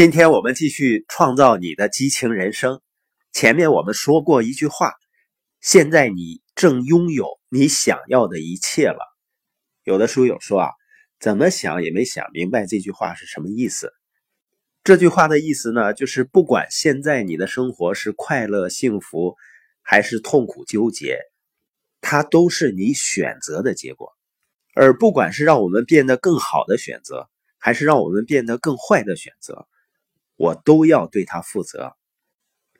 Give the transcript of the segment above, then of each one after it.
今天我们继续创造你的激情人生。前面我们说过一句话：现在你正拥有你想要的一切了。有的书友说啊，怎么想也没想明白这句话是什么意思。这句话的意思呢，就是不管现在你的生活是快乐幸福，还是痛苦纠结，它都是你选择的结果。而不管是让我们变得更好的选择，还是让我们变得更坏的选择，我都要对它负责。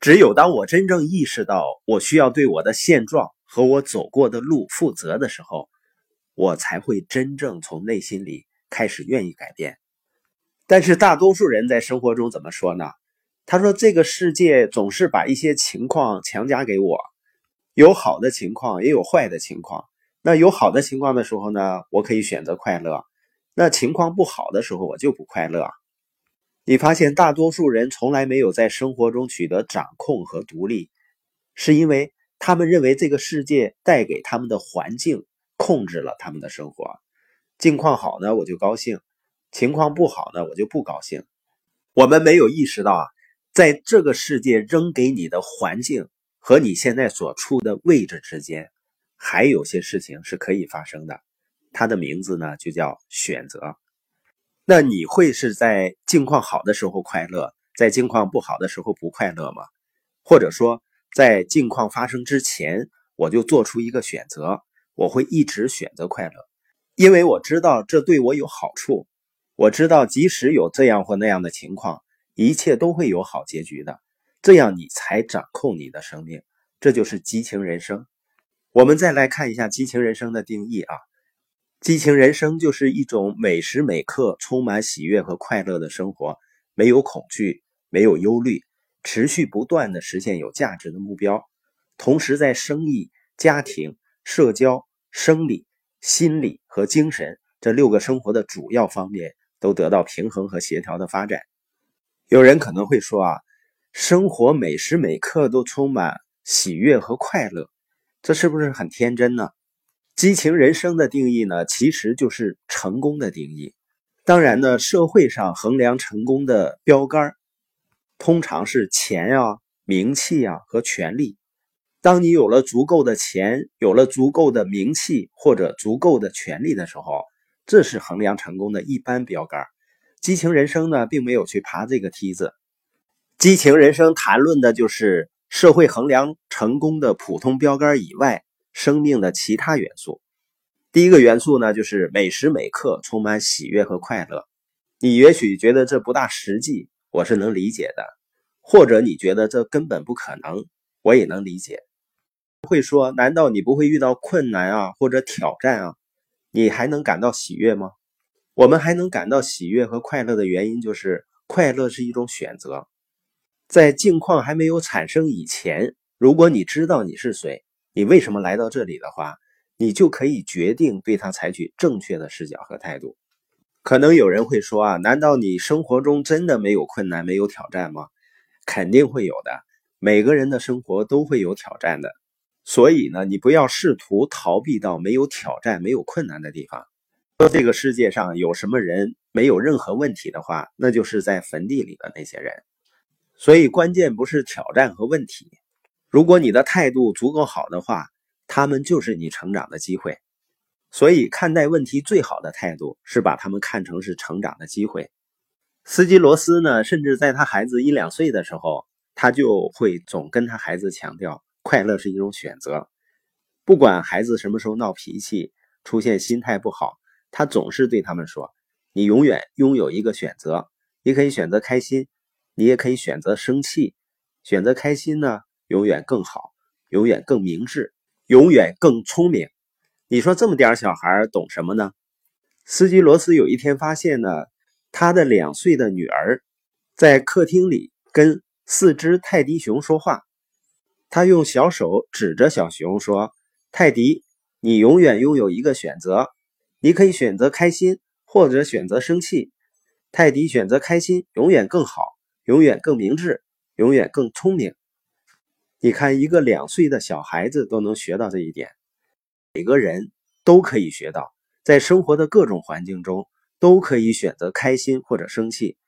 只有当我真正意识到我需要对我的现状和我走过的路负责的时候，我才会真正从内心里开始愿意改变。但是大多数人在生活中怎么说呢？他说：“这个世界总是把一些情况强加给我，有好的情况，也有坏的情况。那有好的情况的时候呢，我可以选择快乐；那情况不好的时候，我就不快乐。”你发现大多数人从来没有在生活中取得掌控和独立，是因为他们认为这个世界带给他们的环境控制了他们的生活。境况好呢，我就高兴；情况不好呢，我就不高兴。我们没有意识到啊，在这个世界扔给你的环境和你现在所处的位置之间，还有些事情是可以发生的。它的名字呢，就叫选择。那你会是在境况好的时候快乐，在境况不好的时候不快乐吗？或者说，在境况发生之前，我就做出一个选择，我会一直选择快乐，因为我知道这对我有好处。我知道即使有这样或那样的情况，一切都会有好结局的。这样你才掌控你的生命，这就是激情人生。我们再来看一下激情人生的定义啊。激情人生就是一种每时每刻充满喜悦和快乐的生活，没有恐惧，没有忧虑，持续不断的实现有价值的目标，同时在生意、家庭、社交、生理、心理和精神这六个生活的主要方面都得到平衡和协调的发展。有人可能会说啊，生活每时每刻都充满喜悦和快乐，这是不是很天真呢？激情人生的定义呢，其实就是成功的定义。当然呢，社会上衡量成功的标杆，通常是钱啊、名气啊和权力。当你有了足够的钱，有了足够的名气或者足够的权力的时候，这是衡量成功的一般标杆。激情人生呢，并没有去爬这个梯子。激情人生谈论的就是社会衡量成功的普通标杆以外。生命的其他元素，第一个元素呢，就是每时每刻充满喜悦和快乐。你也许觉得这不大实际，我是能理解的；或者你觉得这根本不可能，我也能理解。会说，难道你不会遇到困难啊，或者挑战啊？你还能感到喜悦吗？我们还能感到喜悦和快乐的原因，就是快乐是一种选择。在境况还没有产生以前，如果你知道你是谁。你为什么来到这里的话，你就可以决定对他采取正确的视角和态度。可能有人会说啊，难道你生活中真的没有困难、没有挑战吗？肯定会有的，每个人的生活都会有挑战的。所以呢，你不要试图逃避到没有挑战、没有困难的地方。说这个世界上有什么人没有任何问题的话，那就是在坟地里的那些人。所以关键不是挑战和问题。如果你的态度足够好的话，他们就是你成长的机会。所以，看待问题最好的态度是把他们看成是成长的机会。斯基罗斯呢，甚至在他孩子一两岁的时候，他就会总跟他孩子强调，快乐是一种选择。不管孩子什么时候闹脾气、出现心态不好，他总是对他们说：“你永远拥有一个选择，你可以选择开心，你也可以选择生气。选择开心呢？”永远更好，永远更明智，永远更聪明。你说这么点小孩懂什么呢？斯基罗斯有一天发现呢，他的两岁的女儿在客厅里跟四只泰迪熊说话。他用小手指着小熊说：“泰迪，你永远拥有一个选择，你可以选择开心，或者选择生气。泰迪选择开心，永远更好，永远更明智，永远更聪明。”你看，一个两岁的小孩子都能学到这一点，每个人都可以学到，在生活的各种环境中都可以选择开心或者生气，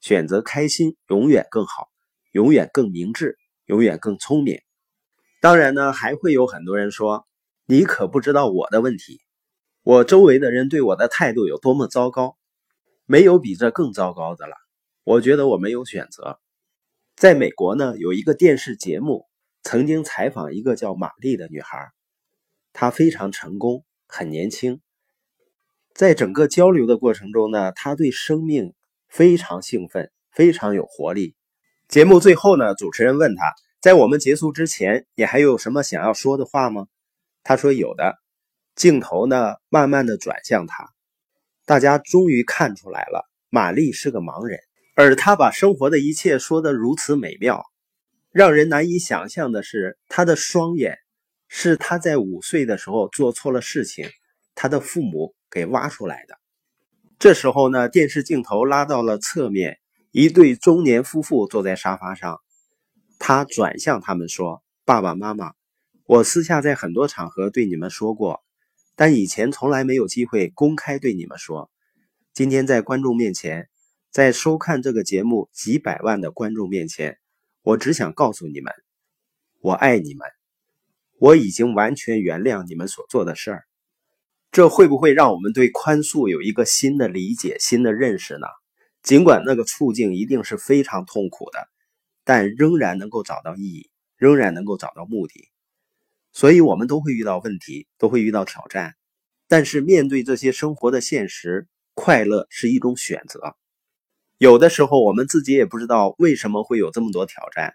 选择开心永远更好，永远更明智，永远更聪明。当然呢，还会有很多人说：“你可不知道我的问题，我周围的人对我的态度有多么糟糕，没有比这更糟糕的了。”我觉得我没有选择。在美国呢，有一个电视节目曾经采访一个叫玛丽的女孩，她非常成功，很年轻。在整个交流的过程中呢，她对生命非常兴奋，非常有活力。节目最后呢，主持人问她，在我们结束之前，你还有什么想要说的话吗？他说有的。镜头呢，慢慢的转向他，大家终于看出来了，玛丽是个盲人，而他把生活的一切说得如此美妙，让人难以想象的是，他的双眼是他在五岁的时候做错了事情，他的父母。给挖出来的。这时候呢，电视镜头拉到了侧面，一对中年夫妇坐在沙发上。他转向他们说：“爸爸妈妈，我私下在很多场合对你们说过，但以前从来没有机会公开对你们说。今天在观众面前，在收看这个节目几百万的观众面前，我只想告诉你们，我爱你们，我已经完全原谅你们所做的事儿。”这会不会让我们对宽恕有一个新的理解、新的认识呢？尽管那个处境一定是非常痛苦的，但仍然能够找到意义，仍然能够找到目的。所以，我们都会遇到问题，都会遇到挑战。但是，面对这些生活的现实，快乐是一种选择。有的时候，我们自己也不知道为什么会有这么多挑战，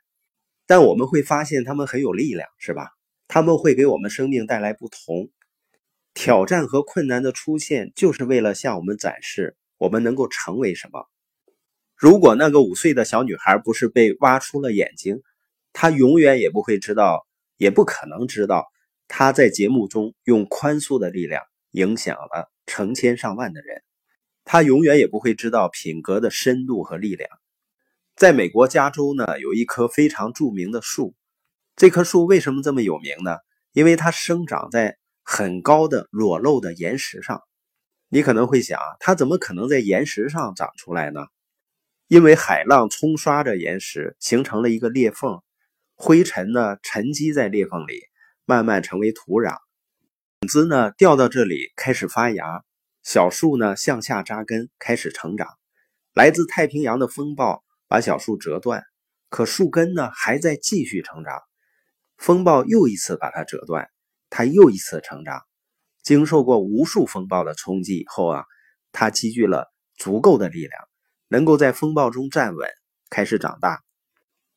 但我们会发现他们很有力量，是吧？他们会给我们生命带来不同。挑战和困难的出现，就是为了向我们展示我们能够成为什么。如果那个五岁的小女孩不是被挖出了眼睛，她永远也不会知道，也不可能知道，她在节目中用宽恕的力量影响了成千上万的人。他永远也不会知道品格的深度和力量。在美国加州呢，有一棵非常著名的树。这棵树为什么这么有名呢？因为它生长在。很高的裸露的岩石上，你可能会想，它怎么可能在岩石上长出来呢？因为海浪冲刷着岩石，形成了一个裂缝，灰尘呢沉积在裂缝里，慢慢成为土壤，种子呢掉到这里开始发芽，小树呢向下扎根开始成长。来自太平洋的风暴把小树折断，可树根呢还在继续成长，风暴又一次把它折断。它又一次成长，经受过无数风暴的冲击以后啊，它积聚了足够的力量，能够在风暴中站稳，开始长大。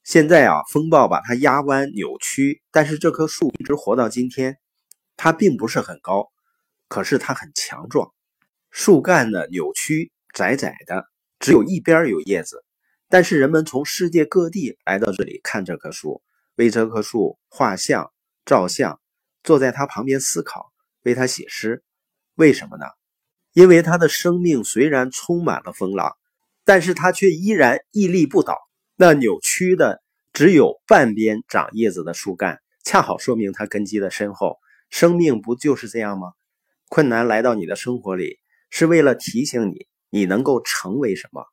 现在啊，风暴把它压弯扭曲，但是这棵树一直活到今天。它并不是很高，可是它很强壮。树干呢扭曲窄窄的，只有一边有叶子。但是人们从世界各地来到这里看这棵树，为这棵树画像、照相。坐在它旁边思考，为他写诗，为什么呢？因为他的生命虽然充满了风浪，但是他却依然屹立不倒。那扭曲的只有半边长叶子的树干，恰好说明他根基的深厚。生命不就是这样吗？困难来到你的生活里，是为了提醒你，你能够成为什么。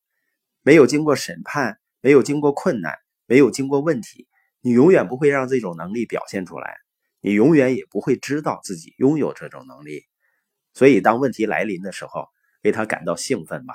没有经过审判，没有经过困难，没有经过问题，你永远不会让这种能力表现出来。你永远也不会知道自己拥有这种能力，所以当问题来临的时候，为他感到兴奋吧。